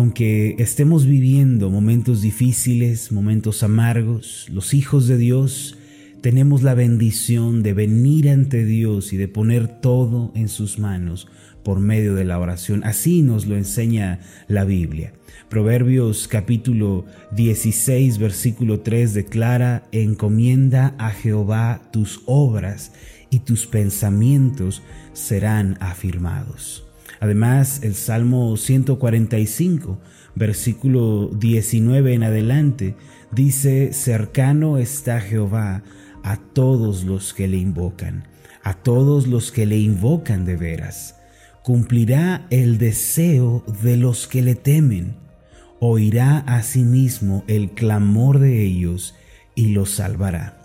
Aunque estemos viviendo momentos difíciles, momentos amargos, los hijos de Dios tenemos la bendición de venir ante Dios y de poner todo en sus manos por medio de la oración. Así nos lo enseña la Biblia. Proverbios capítulo 16 versículo 3 declara, encomienda a Jehová tus obras y tus pensamientos serán afirmados. Además, el Salmo 145, versículo 19 en adelante, dice, cercano está Jehová a todos los que le invocan, a todos los que le invocan de veras. Cumplirá el deseo de los que le temen, oirá a sí mismo el clamor de ellos y los salvará.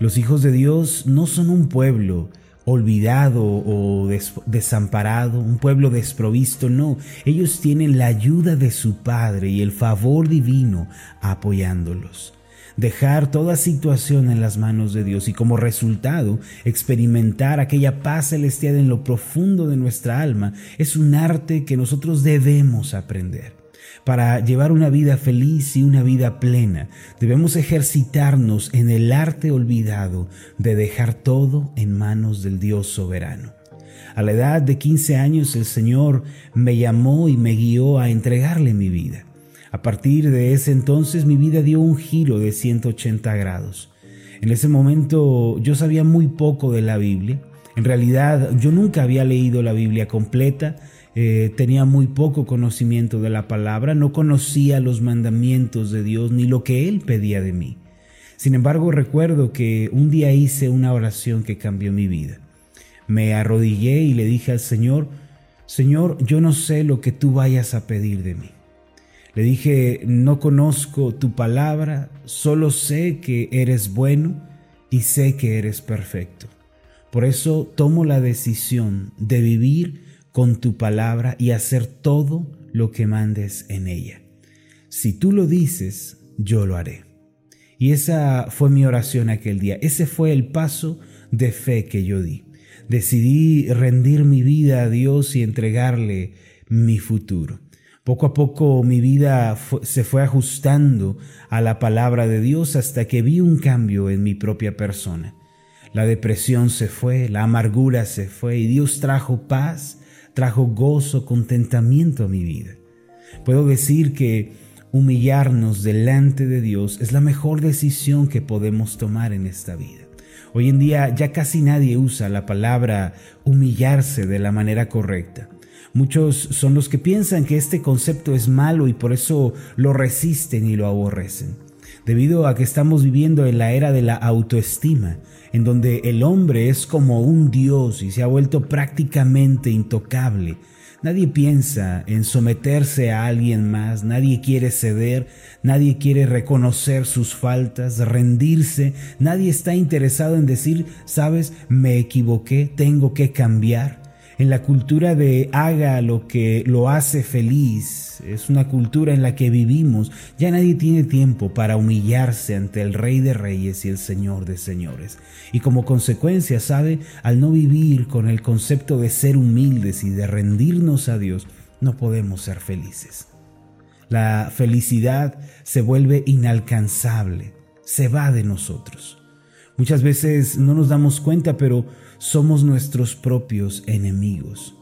Los hijos de Dios no son un pueblo olvidado o desamparado, un pueblo desprovisto, no, ellos tienen la ayuda de su Padre y el favor divino apoyándolos. Dejar toda situación en las manos de Dios y como resultado experimentar aquella paz celestial en lo profundo de nuestra alma es un arte que nosotros debemos aprender. Para llevar una vida feliz y una vida plena, debemos ejercitarnos en el arte olvidado de dejar todo en manos del Dios soberano. A la edad de 15 años el Señor me llamó y me guió a entregarle mi vida. A partir de ese entonces mi vida dio un giro de 180 grados. En ese momento yo sabía muy poco de la Biblia. En realidad yo nunca había leído la Biblia completa eh, tenía muy poco conocimiento de la palabra, no conocía los mandamientos de Dios ni lo que Él pedía de mí. Sin embargo, recuerdo que un día hice una oración que cambió mi vida. Me arrodillé y le dije al Señor, Señor, yo no sé lo que tú vayas a pedir de mí. Le dije, no conozco tu palabra, solo sé que eres bueno y sé que eres perfecto. Por eso tomo la decisión de vivir con tu palabra y hacer todo lo que mandes en ella. Si tú lo dices, yo lo haré. Y esa fue mi oración aquel día. Ese fue el paso de fe que yo di. Decidí rendir mi vida a Dios y entregarle mi futuro. Poco a poco mi vida se fue ajustando a la palabra de Dios hasta que vi un cambio en mi propia persona. La depresión se fue, la amargura se fue y Dios trajo paz trajo gozo, contentamiento a mi vida. Puedo decir que humillarnos delante de Dios es la mejor decisión que podemos tomar en esta vida. Hoy en día ya casi nadie usa la palabra humillarse de la manera correcta. Muchos son los que piensan que este concepto es malo y por eso lo resisten y lo aborrecen debido a que estamos viviendo en la era de la autoestima, en donde el hombre es como un dios y se ha vuelto prácticamente intocable. Nadie piensa en someterse a alguien más, nadie quiere ceder, nadie quiere reconocer sus faltas, rendirse, nadie está interesado en decir, sabes, me equivoqué, tengo que cambiar en la cultura de haga lo que lo hace feliz, es una cultura en la que vivimos, ya nadie tiene tiempo para humillarse ante el Rey de Reyes y el Señor de Señores. Y como consecuencia, sabe, al no vivir con el concepto de ser humildes y de rendirnos a Dios, no podemos ser felices. La felicidad se vuelve inalcanzable, se va de nosotros. Muchas veces no nos damos cuenta, pero somos nuestros propios enemigos.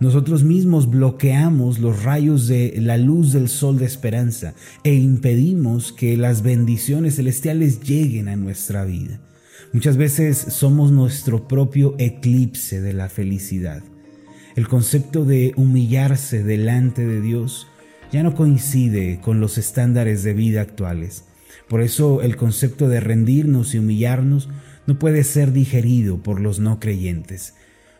Nosotros mismos bloqueamos los rayos de la luz del sol de esperanza e impedimos que las bendiciones celestiales lleguen a nuestra vida. Muchas veces somos nuestro propio eclipse de la felicidad. El concepto de humillarse delante de Dios ya no coincide con los estándares de vida actuales. Por eso el concepto de rendirnos y humillarnos no puede ser digerido por los no creyentes.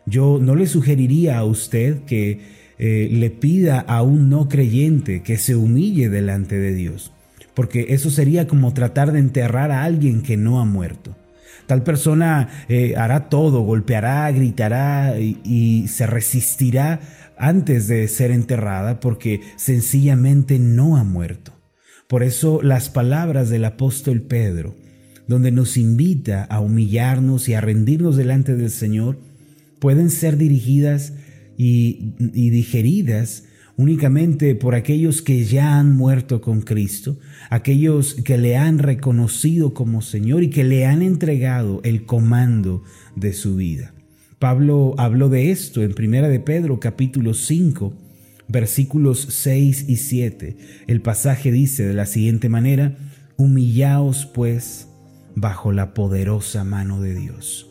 Yo no le sugeriría a usted que eh, le pida a un no creyente que se humille delante de Dios, porque eso sería como tratar de enterrar a alguien que no ha muerto. Tal persona eh, hará todo, golpeará, gritará y se resistirá antes de ser enterrada porque sencillamente no ha muerto. Por eso las palabras del apóstol Pedro, donde nos invita a humillarnos y a rendirnos delante del Señor, pueden ser dirigidas y, digeridas únicamente por aquellos que ya han muerto con Cristo, aquellos que le han reconocido como Señor y que le han entregado el comando de su vida. Pablo habló de esto en Primera de Pedro capítulo 5, versículos 6 y 7. El pasaje dice de la siguiente manera: Humillaos pues bajo la poderosa mano de Dios,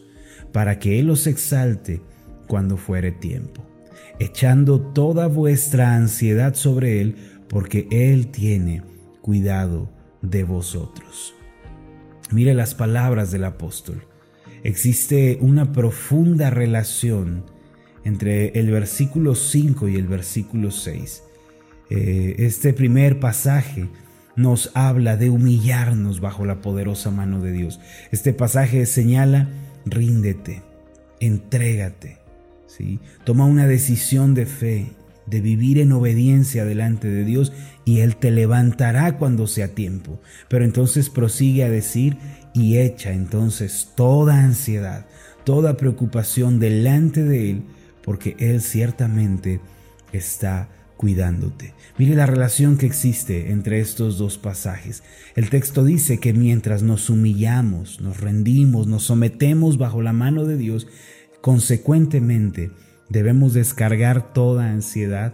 para que Él os exalte cuando fuere tiempo echando toda vuestra ansiedad sobre Él, porque Él tiene cuidado de vosotros. Mire las palabras del apóstol. Existe una profunda relación entre el versículo 5 y el versículo 6. Eh, este primer pasaje nos habla de humillarnos bajo la poderosa mano de Dios. Este pasaje señala, ríndete, entrégate, Toma una decisión de fe, de vivir en obediencia delante de Dios y Él te levantará cuando sea tiempo. Pero entonces prosigue a decir y echa entonces toda ansiedad, toda preocupación delante de Él, porque Él ciertamente está cuidándote. Mire la relación que existe entre estos dos pasajes. El texto dice que mientras nos humillamos, nos rendimos, nos sometemos bajo la mano de Dios, Consecuentemente, debemos descargar toda ansiedad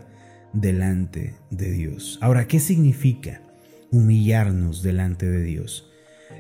delante de Dios. Ahora, ¿qué significa humillarnos delante de Dios?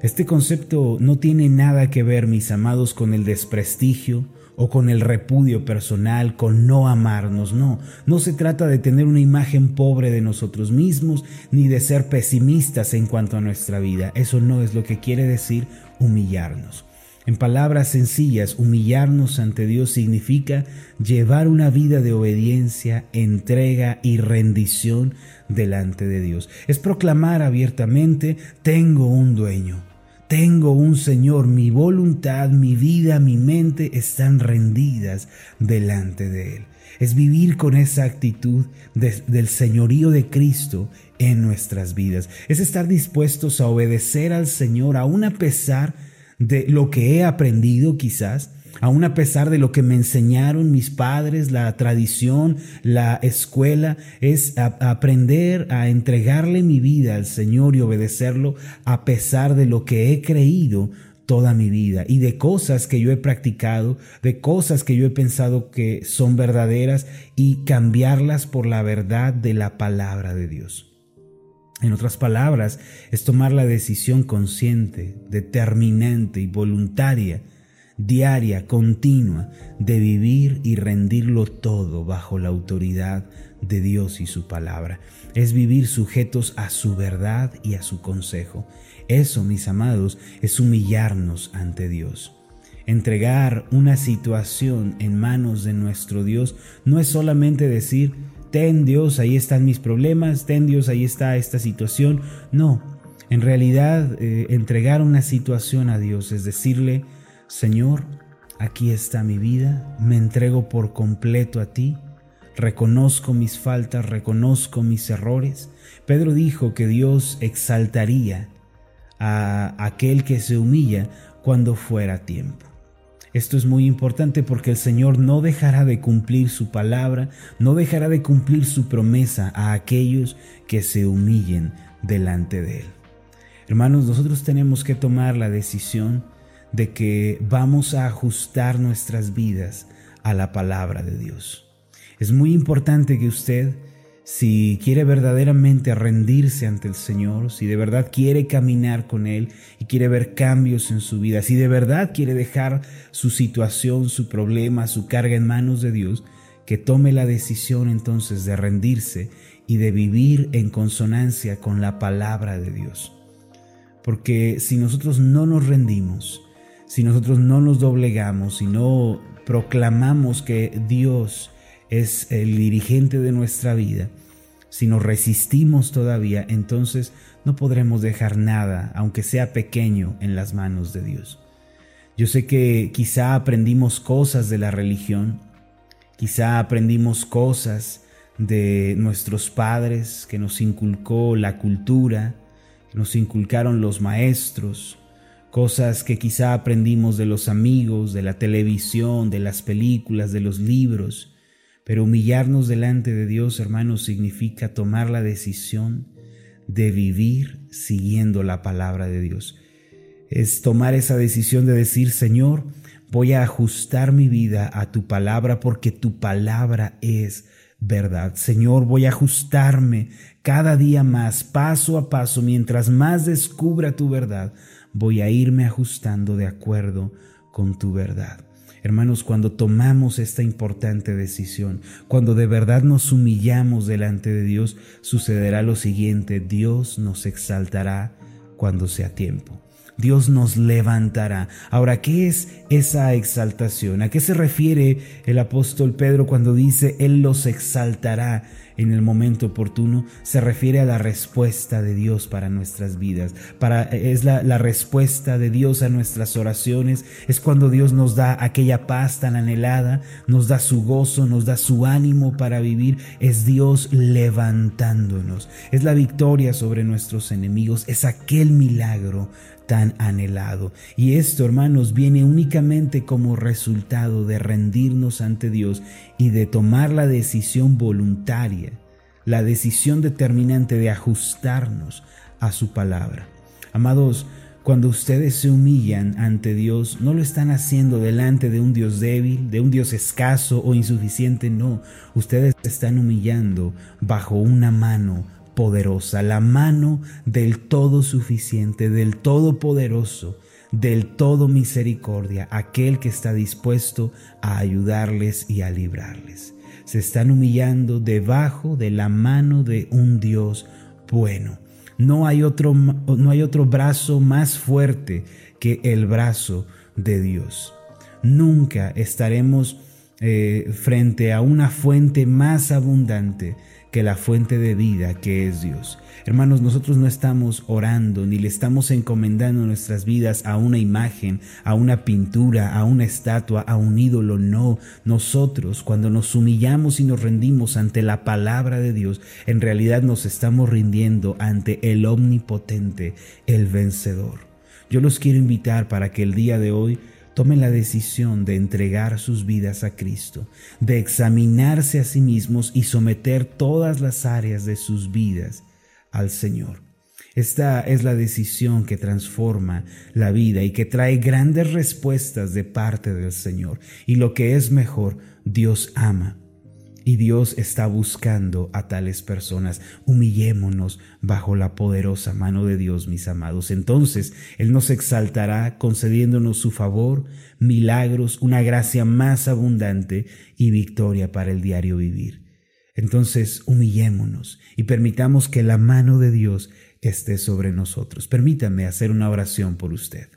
Este concepto no tiene nada que ver, mis amados, con el desprestigio o con el repudio personal, con no amarnos, no. No se trata de tener una imagen pobre de nosotros mismos, ni de ser pesimistas en cuanto a nuestra vida. Eso no es lo que quiere decir humillarnos. En palabras sencillas, humillarnos ante Dios significa llevar una vida de obediencia, entrega y rendición delante de Dios. Es proclamar abiertamente, tengo un dueño, tengo un Señor, mi voluntad, mi vida, mi mente están rendidas delante de Él. Es vivir con esa actitud del señorío de Cristo en nuestras vidas. Es estar dispuestos a obedecer al Señor aún a pesar de de lo que he aprendido quizás, aún a pesar de lo que me enseñaron mis padres, la tradición, la escuela, es aprender a entregarle mi vida al Señor y obedecerlo a pesar de lo que he creído toda mi vida y de cosas que yo he practicado, de cosas que yo he pensado que son verdaderas y cambiarlas por la verdad de la palabra de Dios. En otras palabras, es tomar la decisión consciente, determinante y voluntaria, diaria, continua, de vivir y rendirlo todo bajo la autoridad de Dios y su palabra. Es vivir sujetos a su verdad y a su consejo. Eso, mis amados, es humillarnos ante Dios. Entregar una situación en manos de nuestro Dios no es solamente decir, ten Dios, ahí están mis problemas, ten Dios, ahí está esta situación. No, en realidad eh, entregar una situación a Dios es decirle, Señor, aquí está mi vida, me entrego por completo a ti, reconozco mis faltas, reconozco mis errores. Pedro dijo que Dios exaltaría a aquel que se humilla cuando fuera tiempo. Esto es muy importante porque el Señor no dejará de cumplir su palabra, no dejará de cumplir su promesa a aquellos que se humillen delante de Él. Hermanos, nosotros tenemos que tomar la decisión de que vamos a ajustar nuestras vidas a la palabra de Dios. Es muy importante que usted si quiere verdaderamente rendirse ante el Señor, si de verdad quiere caminar con Él y quiere ver cambios en su vida, si de verdad quiere dejar su situación, su problema, su carga en manos de Dios, que tome la decisión entonces de rendirse y de vivir en consonancia con la palabra de Dios. Porque si nosotros no nos rendimos, si nosotros no nos doblegamos, si no proclamamos que Dios es el dirigente de nuestra vida, si nos resistimos todavía, entonces no podremos dejar nada, aunque sea pequeño, en las manos de Dios. Yo sé que quizá aprendimos cosas de la religión, quizá aprendimos cosas de nuestros padres que nos inculcó la cultura, nos inculcaron los maestros, cosas que quizá aprendimos de los amigos, de la televisión, de las películas, de los libros, Pero humillarnos delante de Dios, hermanos, significa tomar la decisión de vivir siguiendo la palabra de Dios. Es tomar esa decisión de decir, Señor, voy a ajustar mi vida a tu palabra porque tu palabra es verdad. Señor, voy a ajustarme cada día más, paso a paso, mientras más descubra tu verdad, voy a irme ajustando de acuerdo con tu verdad. Hermanos, cuando tomamos esta importante decisión, cuando de verdad nos humillamos delante de Dios, sucederá lo siguiente, Dios nos exaltará cuando sea tiempo. Dios nos levantará. Ahora, ¿qué es esa exaltación? ¿A qué se refiere el apóstol Pedro cuando dice, Él los exaltará? en el momento oportuno se refiere a la respuesta de Dios para nuestras vidas. Es la respuesta de Dios a nuestras oraciones. Es cuando Dios nos da aquella paz tan anhelada, nos da su gozo, nos da su ánimo para vivir. Es Dios levantándonos. Es la victoria sobre nuestros enemigos. Es aquel milagro tan anhelado. Y esto, hermanos, viene únicamente como resultado de rendirnos ante Dios y de tomar la decisión voluntaria, la decisión determinante de ajustarnos a su palabra. Amados, cuando ustedes se humillan ante Dios, no lo están haciendo delante de un Dios débil, de un Dios escaso o insuficiente, no, ustedes están humillando bajo una mano poderosa, la mano del todo suficiente, del todopoderoso, del todo misericordia, aquel que está dispuesto a ayudarles y a librarles. Se están humillando debajo de la mano de un Dios bueno. No hay otro, no hay otro brazo más fuerte que el brazo de Dios. Nunca estaremos eh, frente a una fuente más abundante que la fuente de vida que es Dios. Hermanos, nosotros no estamos orando ni le estamos encomendando nuestras vidas a una imagen, a una pintura, a una estatua, a un ídolo. No, nosotros cuando nos humillamos y nos rendimos ante la palabra de Dios, en realidad nos estamos rindiendo ante el omnipotente, el vencedor. Yo los quiero invitar para que el día de hoy tomen la decisión de entregar sus vidas a Cristo, de examinarse a sí mismos y someter todas las áreas de sus vidas al Señor. Esta es la decisión que transforma la vida y que trae grandes respuestas de parte del Señor. Y lo que es mejor, Dios ama y Dios está buscando a tales personas. Humillémonos bajo la poderosa mano de Dios, mis amados. Entonces Él nos exaltará concediéndonos su favor, milagros, una gracia más abundante y victoria para el diario vivir. Entonces humillémonos y permitamos que la mano de Dios esté sobre nosotros. Permítame hacer una oración por usted.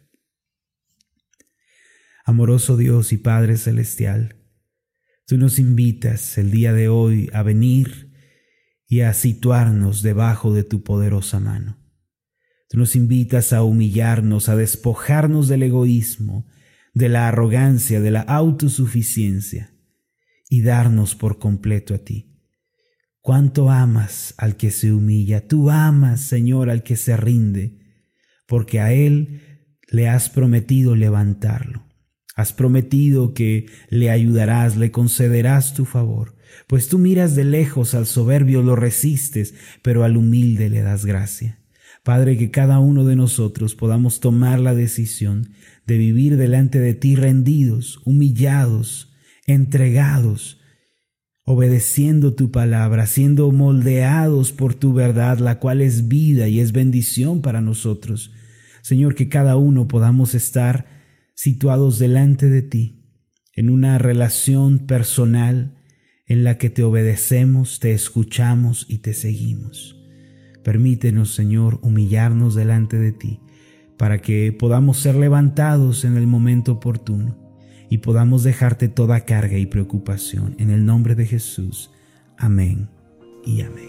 Amoroso Dios y Padre Celestial, Tú nos invitas el día de hoy a venir y a situarnos debajo de tu poderosa mano. Tú nos invitas a humillarnos, a despojarnos del egoísmo, de la arrogancia, de la autosuficiencia y darnos por completo a ti. Cuánto amas al que se humilla, tú amas, Señor, al que se rinde, porque a Él le has prometido levantarlo. Has prometido que le ayudarás, le concederás tu favor, pues tú miras de lejos al soberbio, lo resistes, pero al humilde le das gracia. Padre, que cada uno de nosotros podamos tomar la decisión de vivir delante de ti rendidos, humillados, entregados, obedeciendo tu palabra, siendo moldeados por tu verdad, la cual es vida y es bendición para nosotros. Señor, que cada uno podamos estar situados delante de ti, en una relación personal en la que te obedecemos, te escuchamos y te seguimos. Permítenos, Señor, humillarnos delante de ti, para que podamos ser levantados en el momento oportuno y podamos dejarte toda carga y preocupación. En el nombre de Jesús. Amén y amén.